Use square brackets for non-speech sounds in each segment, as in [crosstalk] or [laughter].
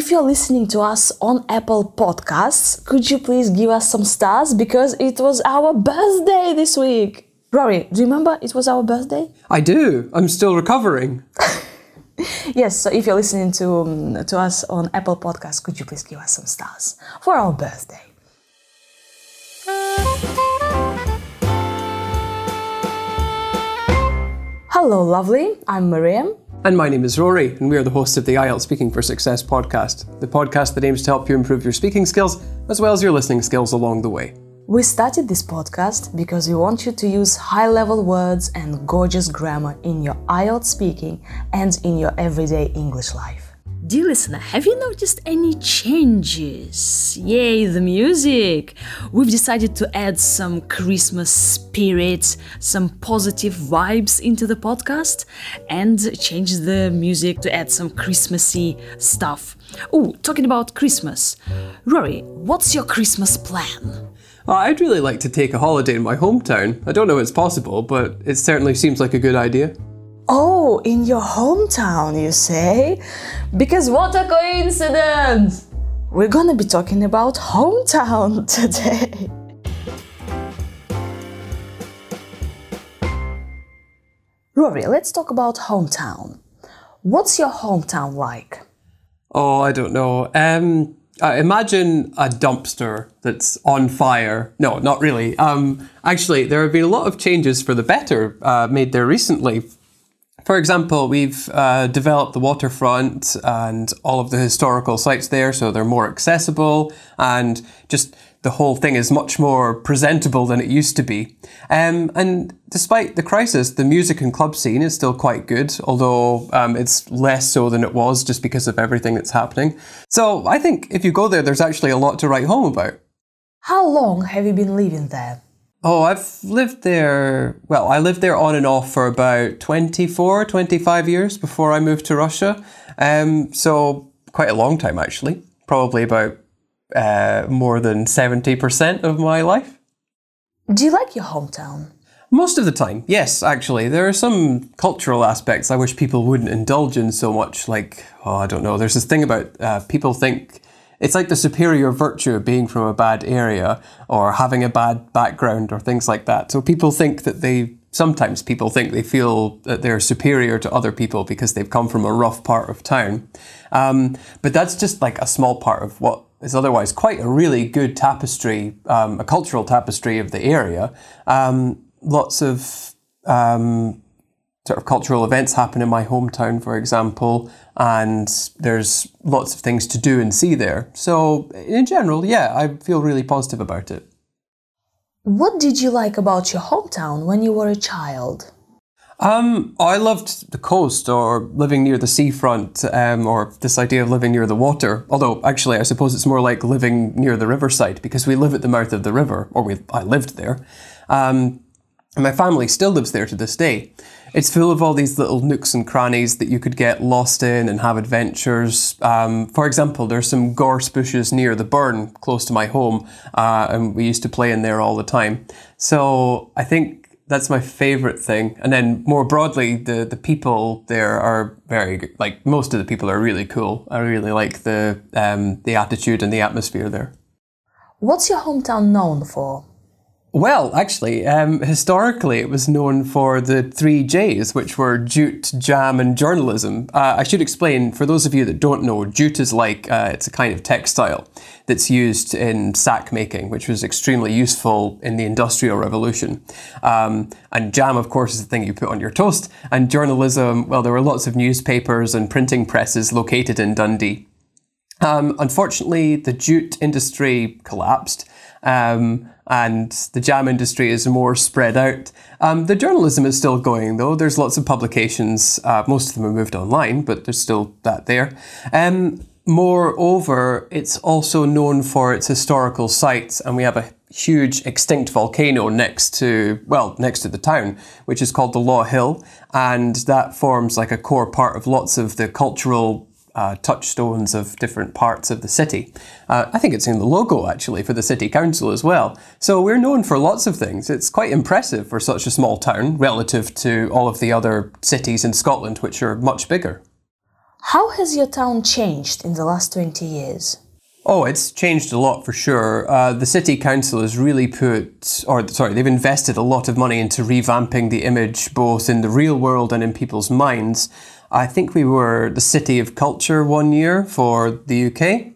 if you're listening to us on Apple Podcasts, could you please give us some stars because it was our birthday this week? Rory, do you remember it was our birthday? I do. I'm still recovering. [laughs] Yes, so if you're listening to, um, to us on Apple Podcasts, could you please give us some stars for our birthday? Hello, lovely. I'm Miriam. And my name is Rory, and we are the hosts of the IELTS Speaking for Success podcast, the podcast that aims to help you improve your speaking skills as well as your listening skills along the way. We started this podcast because we want you to use high level words and gorgeous grammar in your IELTS speaking and in your everyday English life. Dear listener, have you noticed any changes? Yay, the music! We've decided to add some Christmas spirit, some positive vibes into the podcast, and change the music to add some Christmassy stuff. Oh, talking about Christmas. Rory, what's your Christmas plan? Uh, I'd really like to take a holiday in my hometown. I don't know if it's possible, but it certainly seems like a good idea. Oh, in your hometown, you say? Because what a coincidence! We're gonna be talking about hometown [laughs] today. Rory, let's talk about hometown. What's your hometown like? Oh, I don't know. Um, imagine a dumpster that's on fire. No, not really. Um, actually, there have been a lot of changes for the better uh, made there recently. For example, we've uh, developed the waterfront and all of the historical sites there, so they're more accessible and just the whole thing is much more presentable than it used to be. Um, and despite the crisis, the music and club scene is still quite good, although um, it's less so than it was just because of everything that's happening. So I think if you go there, there's actually a lot to write home about. How long have you been living there? Oh, I've lived there. Well, I lived there on and off for about 24, 25 years before I moved to Russia. Um, so, quite a long time actually. Probably about uh, more than 70% of my life. Do you like your hometown? Most of the time, yes, actually. There are some cultural aspects I wish people wouldn't indulge in so much. Like, oh, I don't know, there's this thing about uh, people think it's like the superior virtue of being from a bad area or having a bad background or things like that. So people think that they sometimes people think they feel that they're superior to other people because they've come from a rough part of town. Um, but that's just like a small part of what is otherwise quite a really good tapestry, um, a cultural tapestry of the area. Um, lots of um, sort of cultural events happen in my hometown, for example, and there's lots of things to do and see there. So, in general, yeah, I feel really positive about it. What did you like about your hometown when you were a child? Um, I loved the coast or living near the seafront, um, or this idea of living near the water. Although, actually, I suppose it's more like living near the riverside because we live at the mouth of the river, or we, I lived there. Um, and my family still lives there to this day. It's full of all these little nooks and crannies that you could get lost in and have adventures. Um, for example, there's some gorse bushes near the burn close to my home, uh, and we used to play in there all the time. So I think that's my favorite thing. And then more broadly, the the people there are very. Like most of the people are really cool. I really like the um, the attitude and the atmosphere there. What's your hometown known for? Well, actually, um, historically, it was known for the three J's, which were jute, jam, and journalism. Uh, I should explain for those of you that don't know, jute is like uh, it's a kind of textile that's used in sack making, which was extremely useful in the Industrial Revolution. Um, and jam, of course, is the thing you put on your toast. And journalism, well, there were lots of newspapers and printing presses located in Dundee. Um, unfortunately, the jute industry collapsed. Um, and the jam industry is more spread out. Um, the journalism is still going though. There's lots of publications. Uh, most of them are moved online, but there's still that there. Um, moreover, it's also known for its historical sites, and we have a huge extinct volcano next to well next to the town which is called the Law Hill and that forms like a core part of lots of the cultural uh, touchstones of different parts of the city. Uh, I think it's in the logo actually for the city council as well. So we're known for lots of things. It's quite impressive for such a small town relative to all of the other cities in Scotland, which are much bigger. How has your town changed in the last 20 years? Oh, it's changed a lot for sure. Uh, the city council has really put, or sorry, they've invested a lot of money into revamping the image both in the real world and in people's minds. I think we were the city of culture one year for the UK.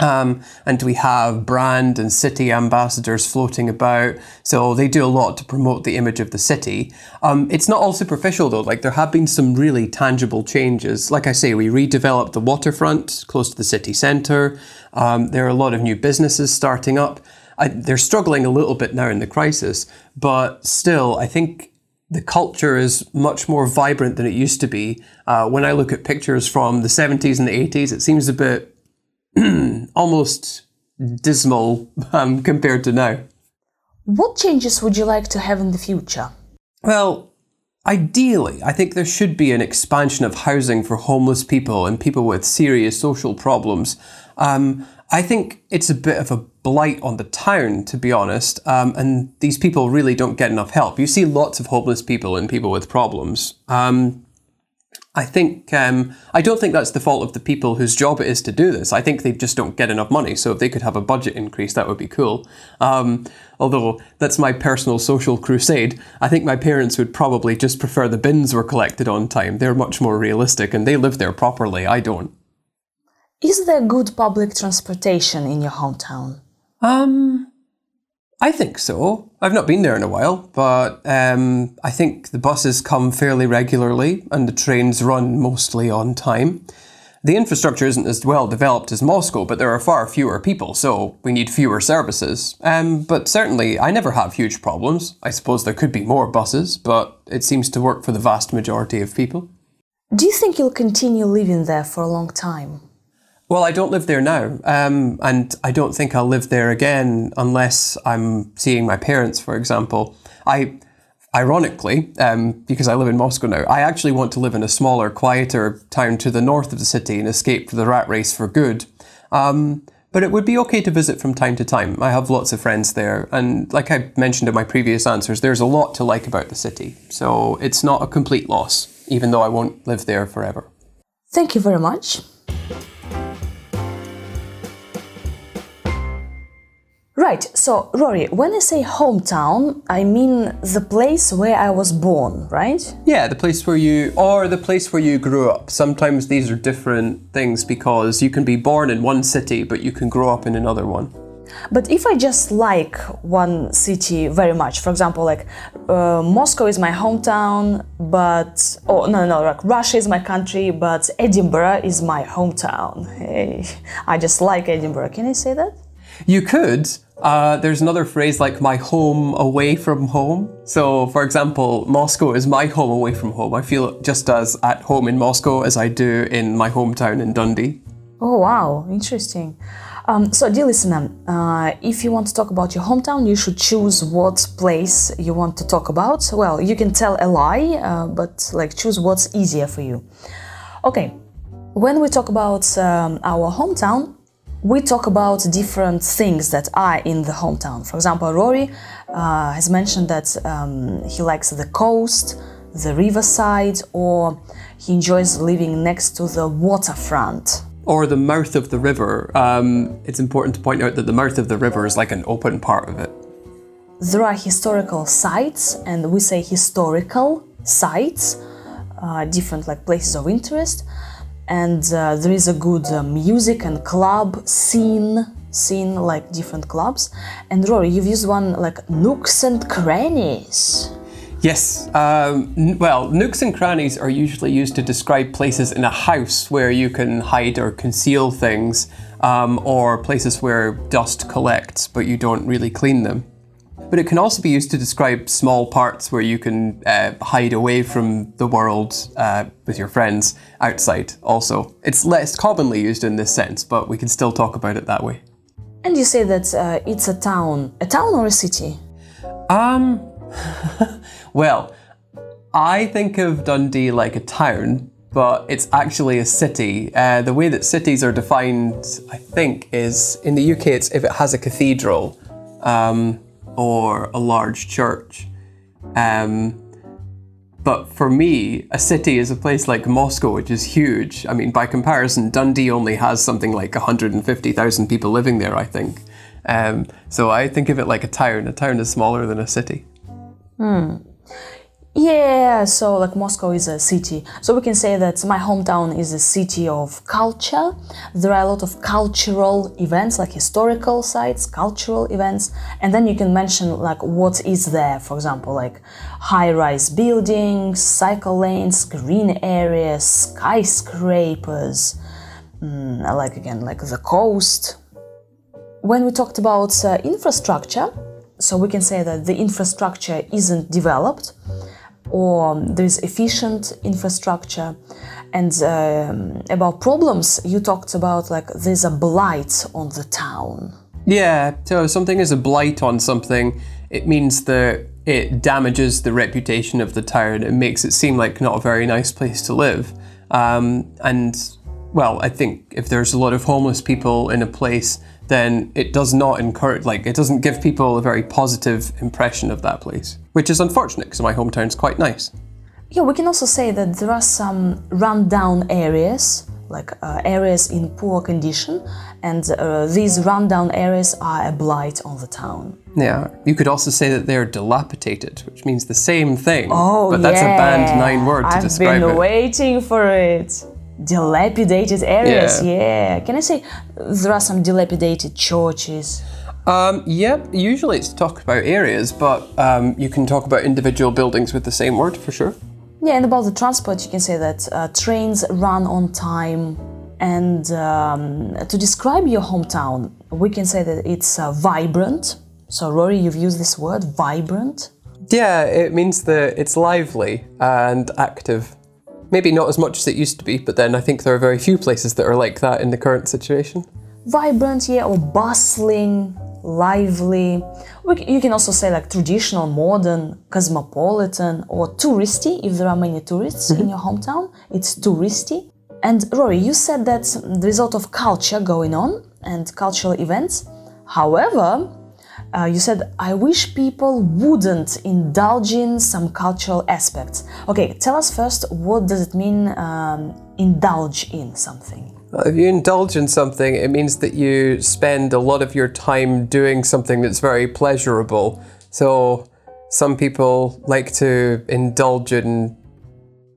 Um, and we have brand and city ambassadors floating about. So they do a lot to promote the image of the city. Um, it's not all superficial though. Like there have been some really tangible changes. Like I say, we redeveloped the waterfront close to the city centre. Um, there are a lot of new businesses starting up. I, they're struggling a little bit now in the crisis, but still, I think the culture is much more vibrant than it used to be. Uh, when I look at pictures from the 70s and the 80s, it seems a bit [clears throat] almost dismal [laughs] um, compared to now. What changes would you like to have in the future? Well, ideally, I think there should be an expansion of housing for homeless people and people with serious social problems. Um, I think it's a bit of a blight on the town, to be honest, um, and these people really don't get enough help. You see lots of homeless people and people with problems. Um, I think um, I don't think that's the fault of the people whose job it is to do this. I think they just don't get enough money. So if they could have a budget increase, that would be cool. Um, although that's my personal social crusade. I think my parents would probably just prefer the bins were collected on time. They're much more realistic, and they live there properly. I don't. Is there good public transportation in your hometown? Um, I think so. I've not been there in a while, but um, I think the buses come fairly regularly and the trains run mostly on time. The infrastructure isn't as well developed as Moscow, but there are far fewer people, so we need fewer services. Um, but certainly, I never have huge problems. I suppose there could be more buses, but it seems to work for the vast majority of people. Do you think you'll continue living there for a long time? Well, I don't live there now, um, and I don't think I'll live there again unless I'm seeing my parents, for example. I, ironically, um, because I live in Moscow now, I actually want to live in a smaller, quieter town to the north of the city and escape the rat race for good. Um, but it would be okay to visit from time to time. I have lots of friends there, and like I mentioned in my previous answers, there's a lot to like about the city. So it's not a complete loss, even though I won't live there forever. Thank you very much. Right, so Rory, when I say hometown, I mean the place where I was born, right? Yeah, the place where you, or the place where you grew up. Sometimes these are different things because you can be born in one city, but you can grow up in another one. But if I just like one city very much, for example, like uh, Moscow is my hometown, but oh no no like Russia is my country, but Edinburgh is my hometown. Hey, I just like Edinburgh. Can I say that? You could, uh, there's another phrase like my home away from home. So, for example, Moscow is my home away from home. I feel just as at home in Moscow as I do in my hometown in Dundee. Oh, wow, interesting. Um, so, dear listener, uh, if you want to talk about your hometown, you should choose what place you want to talk about. Well, you can tell a lie, uh, but like choose what's easier for you. Okay, when we talk about um, our hometown, we talk about different things that are in the hometown. For example, Rory uh, has mentioned that um, he likes the coast, the riverside, or he enjoys living next to the waterfront. Or the mouth of the river. Um, it's important to point out that the mouth of the river is like an open part of it. There are historical sites, and we say historical sites, uh, different like places of interest and uh, there is a good uh, music and club scene scene like different clubs and rory you've used one like nooks and crannies Yes. Um, well, nooks and crannies are usually used to describe places in a house where you can hide or conceal things, um, or places where dust collects but you don't really clean them but it can also be used to describe small parts where you can uh, hide away from the world uh, with your friends outside, also. It's less commonly used in this sense, but we can still talk about it that way. And you say that uh, it's a town. A town or a city? Um, [laughs] well, I think of Dundee like a town, but it's actually a city. Uh, the way that cities are defined, I think, is in the UK, it's if it has a cathedral. Um, or a large church. Um, But for me, a city is a place like Moscow, which is huge. I mean, by comparison, Dundee only has something like 150,000 people living there, I think. Um, so I think of it like a town. A town is smaller than a city. Yeah, so like Moscow is a city. So we can say that my hometown is a city of culture. There are a lot of cultural events, like historical sites, cultural events, and then you can mention like what is there. For example, like high-rise buildings, cycle lanes, green areas, skyscrapers, mm, like again like the coast. When we talked about uh, infrastructure, so we can say that the infrastructure isn't developed or there's efficient infrastructure and um, about problems you talked about like there's a blight on the town Yeah, so something is a blight on something, it means that it damages the reputation of the town. It makes it seem like not a very nice place to live. Um, and, well, I think if there's a lot of homeless people in a place, then it does not encourage, like, it doesn't give people a very positive impression of that place, which is unfortunate because my hometown's quite nice. yeah we can also say that there are some rundown areas like uh, areas in poor condition and uh, these rundown areas are a blight on the town Yeah, you could also say that they're dilapidated, which means the same thing. Oh, but that's a band yeah. nine word to I've describe been waiting for it. Dilapidated areas, Yeah. yeah. Can I say there are some dilapidated churches? Um, yep, usually it's talk about areas, but um, you can talk about individual buildings with the same word for sure. Yeah, and about the transport, you can say that uh, trains run on time. And um, to describe your hometown, we can say that it's uh, vibrant. So, Rory, you've used this word, vibrant. Yeah, it means that it's lively and active. Maybe not as much as it used to be, but then I think there are very few places that are like that in the current situation. Vibrant, yeah, or bustling, lively. You can also say like traditional, modern, cosmopolitan, or touristy if there are many tourists in mm-hmm. your hometown. It's touristy. And Rory, you said that there's a lot of culture going on and cultural events. However, uh, you said, I wish people wouldn't indulge in some cultural aspects. Okay, tell us first, what does it mean um, indulge in something? If you indulge in something, it means that you spend a lot of your time doing something that's very pleasurable. So, some people like to indulge in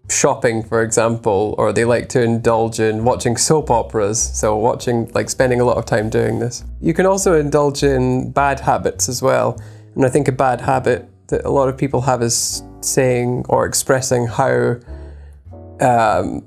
shopping, for example, or they like to indulge in watching soap operas. So, watching, like spending a lot of time doing this. You can also indulge in bad habits as well. And I think a bad habit that a lot of people have is saying or expressing how um,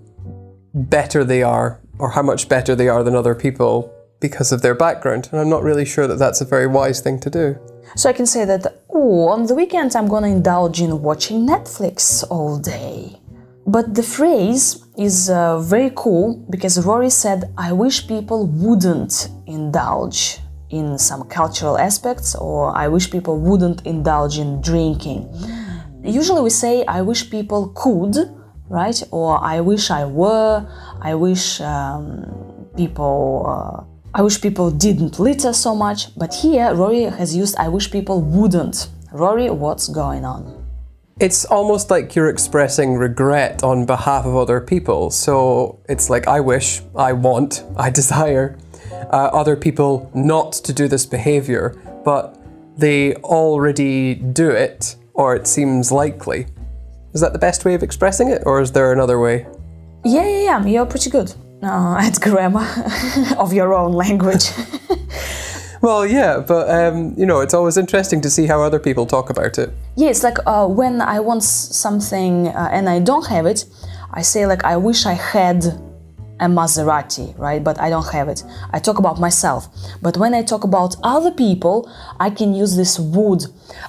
better they are or how much better they are than other people because of their background. And I'm not really sure that that's a very wise thing to do. So I can say that, oh, on the weekends I'm gonna indulge in watching Netflix all day. But the phrase is uh, very cool because Rory said, I wish people wouldn't indulge in some cultural aspects, or I wish people wouldn't indulge in drinking. Usually we say, I wish people could, right? Or I wish I were, I wish um, people. Uh, I wish people didn't litter so much, but here Rory has used I wish people wouldn't. Rory, what's going on? It's almost like you're expressing regret on behalf of other people. So it's like, I wish, I want, [laughs] I desire uh, other people not to do this behavior, but they already do it, or it seems likely. Is that the best way of expressing it, or is there another way? Yeah, yeah, yeah, you're pretty good uh, [laughs] at grammar [laughs] of your own language. Well, yeah, but um, you know, it's always interesting to see how other people talk about it. yeah, it's like uh, when I want something uh, and I don't have it, I say like I wish I had a Maserati, right? But I don't have it. I talk about myself. But when I talk about other people, I can use this would.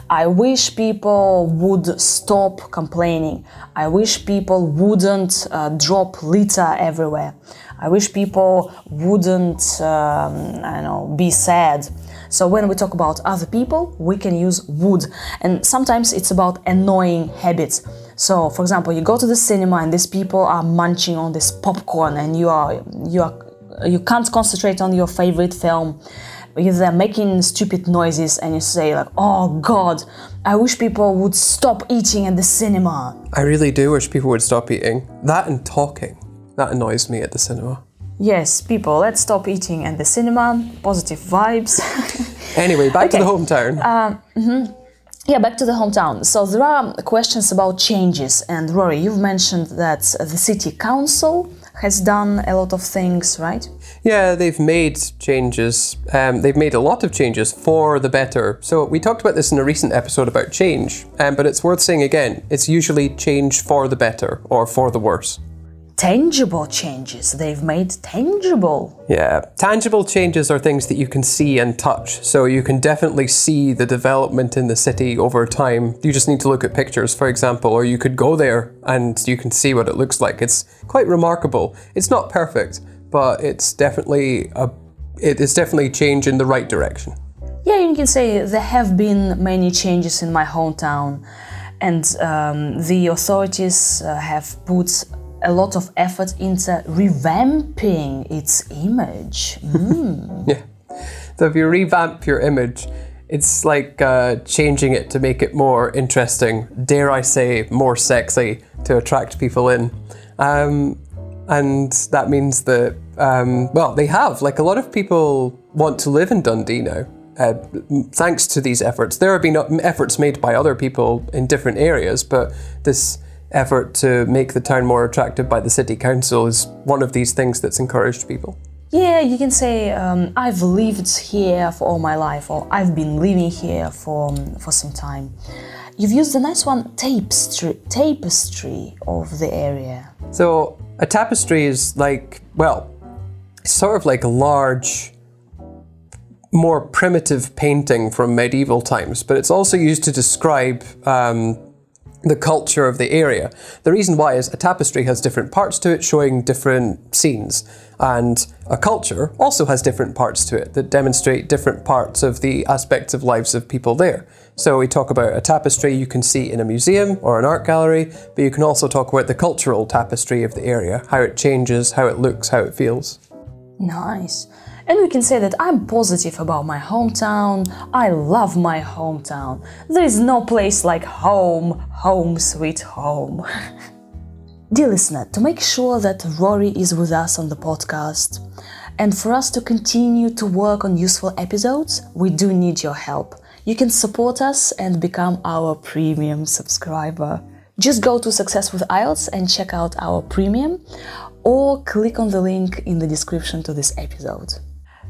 I wish people would stop complaining. I wish people wouldn't uh, drop litter everywhere. I wish people wouldn't, um, I know, be sad. So when we talk about other people, we can use would. And sometimes it's about annoying habits. So, for example, you go to the cinema and these people are munching on this popcorn, and you are you are you can't concentrate on your favorite film. they're making stupid noises and you say like, "Oh God, I wish people would stop eating at the cinema." I really do wish people would stop eating. That and talking. That annoys me at the cinema. Yes, people, let's stop eating at the cinema. Positive vibes. Anyway, back to the hometown. Um, mm-hmm. Yeah, back to the hometown. So there are questions about changes, and Rory, you've mentioned that the city council has done a lot of things, right? Yeah, they've made changes. Um, they've made a lot of changes for the better. So we talked about this in a recent episode about change, um, but it's worth saying again. It's usually change for the better or for the worse. Tangible changes. They've made tangible. Yeah, tangible changes are things that you can see and touch. So you can definitely see the development in the city over time. You just need to look at pictures, for example, or you could go there and you can see what it looks like. It's quite remarkable. It's not perfect, but it's definitely a it is definitely change in the right direction. Yeah, you can say there have been many changes in my hometown, and um, the authorities uh, have put a lot of effort into revamping its image. [laughs] Yeah. So if you revamp your image, it's like uh, changing it to make it more interesting, dare I say, more sexy to attract people in. Um, and that means that, um, well, they have. Like a lot of people want to live in Dundee now. Uh, thanks to these efforts, there have been efforts made by other people in different areas, but this effort to make the town more attractive by the city council is one of these things that's encouraged people. Yeah, you can say um, I've lived here for all my life, or I've been living here for for some time. You've used the nice one, tapestry, tapestry of the area. So a tapestry is like, well, sort of like a large, more primitive painting from medieval times, but it's also used to describe um, the culture of the area. The reason why is a tapestry has different parts to it, showing different scenes, and a culture also has different parts to it that demonstrate different parts of the aspects of lives of people there. So we talk about a tapestry you can see in a museum or an art gallery, but you can also talk about the cultural tapestry of the area, how it changes, how it looks, how it feels. Nice. And we can say that I'm positive about my hometown. I love my hometown. There is no place like home, home sweet home. [laughs] Dear listener, to make sure that Rory is with us on the podcast and for us to continue to work on useful episodes, we do need your help. You can support us and become our premium subscriber. Just go to Success with IELTS and check out our premium or click on the link in the description to this episode.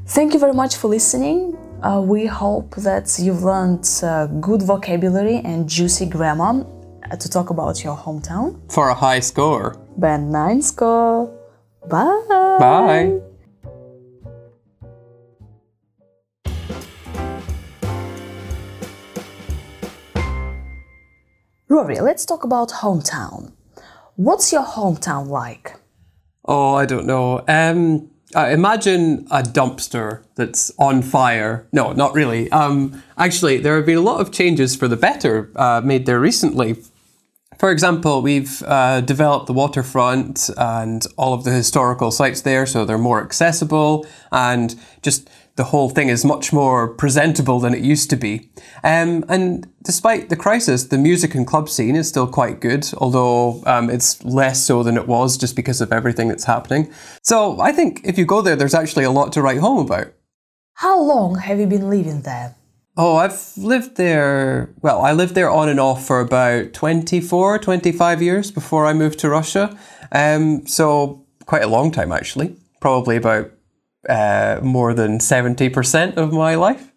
Thank you very much for listening. Uh, we hope that you've learned uh, good vocabulary and juicy grammar uh, to talk about your hometown. For a high score. Band 9 score. Bye. Bye. Rory, let's talk about hometown. What's your hometown like? Oh, I don't know. Um, uh, imagine a dumpster that's on fire. No, not really. Um, actually, there have been a lot of changes for the better uh, made there recently. For example, we've uh, developed the waterfront and all of the historical sites there, so they're more accessible and just the whole thing is much more presentable than it used to be. Um, and despite the crisis, the music and club scene is still quite good, although um, it's less so than it was just because of everything that's happening. So I think if you go there, there's actually a lot to write home about. How long have you been living there? Oh, I've lived there. Well, I lived there on and off for about 24, 25 years before I moved to Russia. Um, so, quite a long time actually. Probably about uh, more than 70% of my life.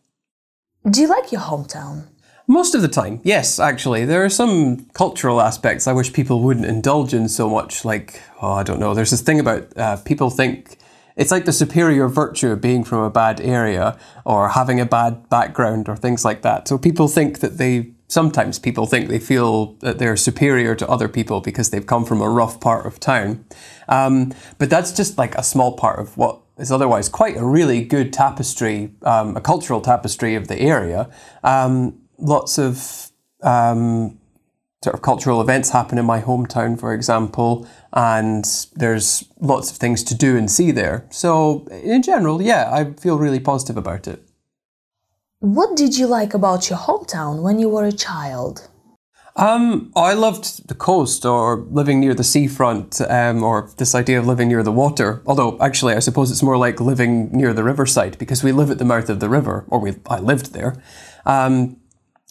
Do you like your hometown? Most of the time, yes, actually. There are some cultural aspects I wish people wouldn't indulge in so much. Like, oh, I don't know, there's this thing about uh, people think it's like the superior virtue of being from a bad area or having a bad background or things like that. So people think that they, sometimes people think they feel that they're superior to other people because they've come from a rough part of town. Um, but that's just like a small part of what is otherwise quite a really good tapestry, um, a cultural tapestry of the area. Um, lots of um, sort of cultural events happen in my hometown, for example, and there's lots of things to do and see there. So, in general, yeah, I feel really positive about it. What did you like about your hometown when you were a child? Um, I loved the coast or living near the seafront um, or this idea of living near the water. Although, actually, I suppose it's more like living near the riverside because we live at the mouth of the river, or we, I lived there. Um,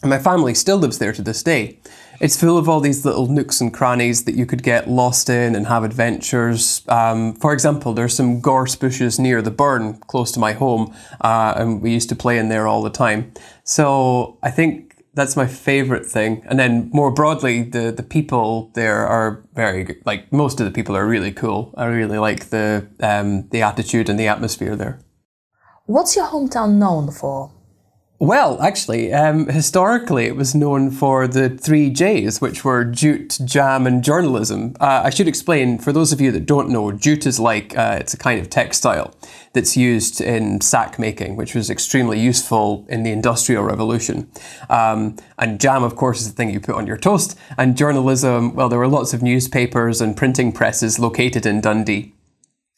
and my family still lives there to this day. It's full of all these little nooks and crannies that you could get lost in and have adventures. Um, for example, there's some gorse bushes near the burn close to my home, uh, and we used to play in there all the time. So I think that's my favorite thing. And then more broadly, the the people there are very like most of the people are really cool. I really like the um, the attitude and the atmosphere there. What's your hometown known for? Well, actually, um, historically, it was known for the three J's, which were jute, jam, and journalism. Uh, I should explain for those of you that don't know, jute is like uh, it's a kind of textile that's used in sack making, which was extremely useful in the Industrial Revolution. Um, and jam, of course, is the thing you put on your toast. And journalism, well, there were lots of newspapers and printing presses located in Dundee.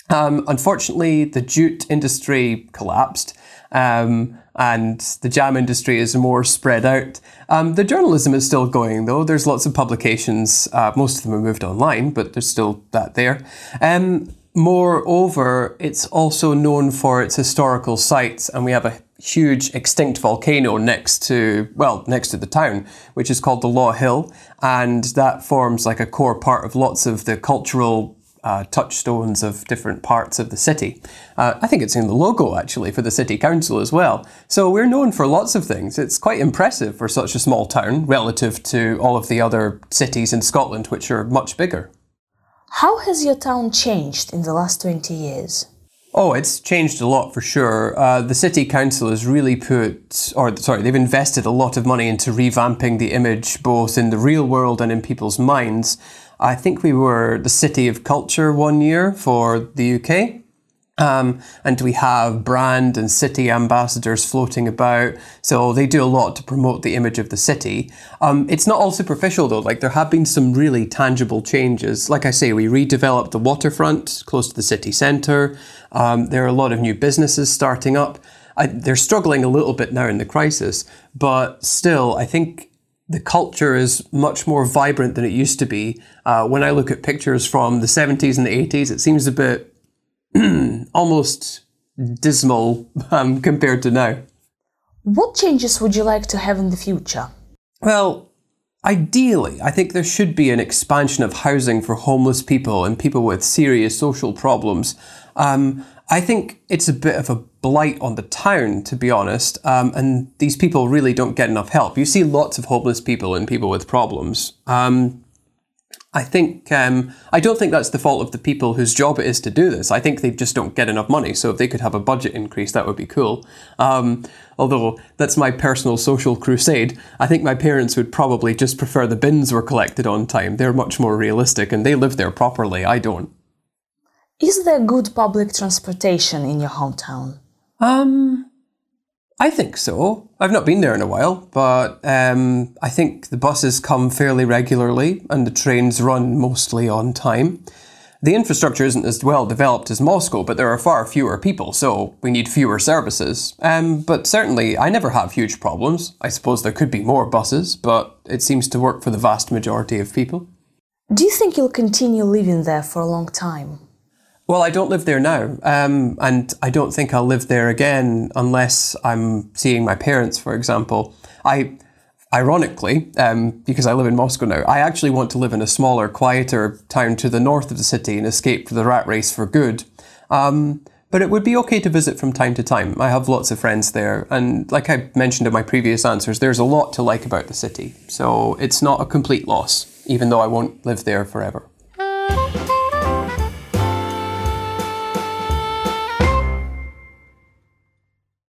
Um, unfortunately, the jute industry collapsed. Um, and the jam industry is more spread out. Um, the journalism is still going though. There's lots of publications. Uh, most of them have moved online, but there's still that there. Um, moreover, it's also known for its historical sites, and we have a huge extinct volcano next to well next to the town, which is called the Law Hill, and that forms like a core part of lots of the cultural uh, touchstones of different parts of the city. Uh, I think it's in the logo actually for the city council as well. So we're known for lots of things. It's quite impressive for such a small town relative to all of the other cities in Scotland, which are much bigger. How has your town changed in the last 20 years? Oh, it's changed a lot for sure. Uh, the city council has really put, or sorry, they've invested a lot of money into revamping the image both in the real world and in people's minds. I think we were the City of Culture one year for the UK. Um, and we have brand and city ambassadors floating about. So they do a lot to promote the image of the city. Um, it's not all superficial though. Like there have been some really tangible changes. Like I say, we redeveloped the waterfront close to the city centre. Um, there are a lot of new businesses starting up. I, they're struggling a little bit now in the crisis, but still, I think the culture is much more vibrant than it used to be. Uh, when I look at pictures from the 70s and the 80s, it seems a bit [clears throat] almost dismal [laughs] um, compared to now. What changes would you like to have in the future? Well, ideally, I think there should be an expansion of housing for homeless people and people with serious social problems. Um, I think it's a bit of a blight on the town, to be honest, um, and these people really don't get enough help. You see lots of homeless people and people with problems. Um, I think um, I don't think that's the fault of the people whose job it is to do this. I think they just don't get enough money. So if they could have a budget increase, that would be cool. Um, although that's my personal social crusade. I think my parents would probably just prefer the bins were collected on time. They're much more realistic and they live there properly. I don't. Is there good public transportation in your hometown? Um, I think so. I've not been there in a while, but um, I think the buses come fairly regularly and the trains run mostly on time. The infrastructure isn't as well developed as Moscow, but there are far fewer people, so we need fewer services. Um, but certainly, I never have huge problems. I suppose there could be more buses, but it seems to work for the vast majority of people. Do you think you'll continue living there for a long time? Well, I don't live there now, um, and I don't think I'll live there again unless I'm seeing my parents, for example. I, ironically, um, because I live in Moscow now, I actually want to live in a smaller, quieter town to the north of the city and escape the rat race for good. Um, but it would be okay to visit from time to time. I have lots of friends there, and like I mentioned in my previous answers, there's a lot to like about the city. So it's not a complete loss, even though I won't live there forever.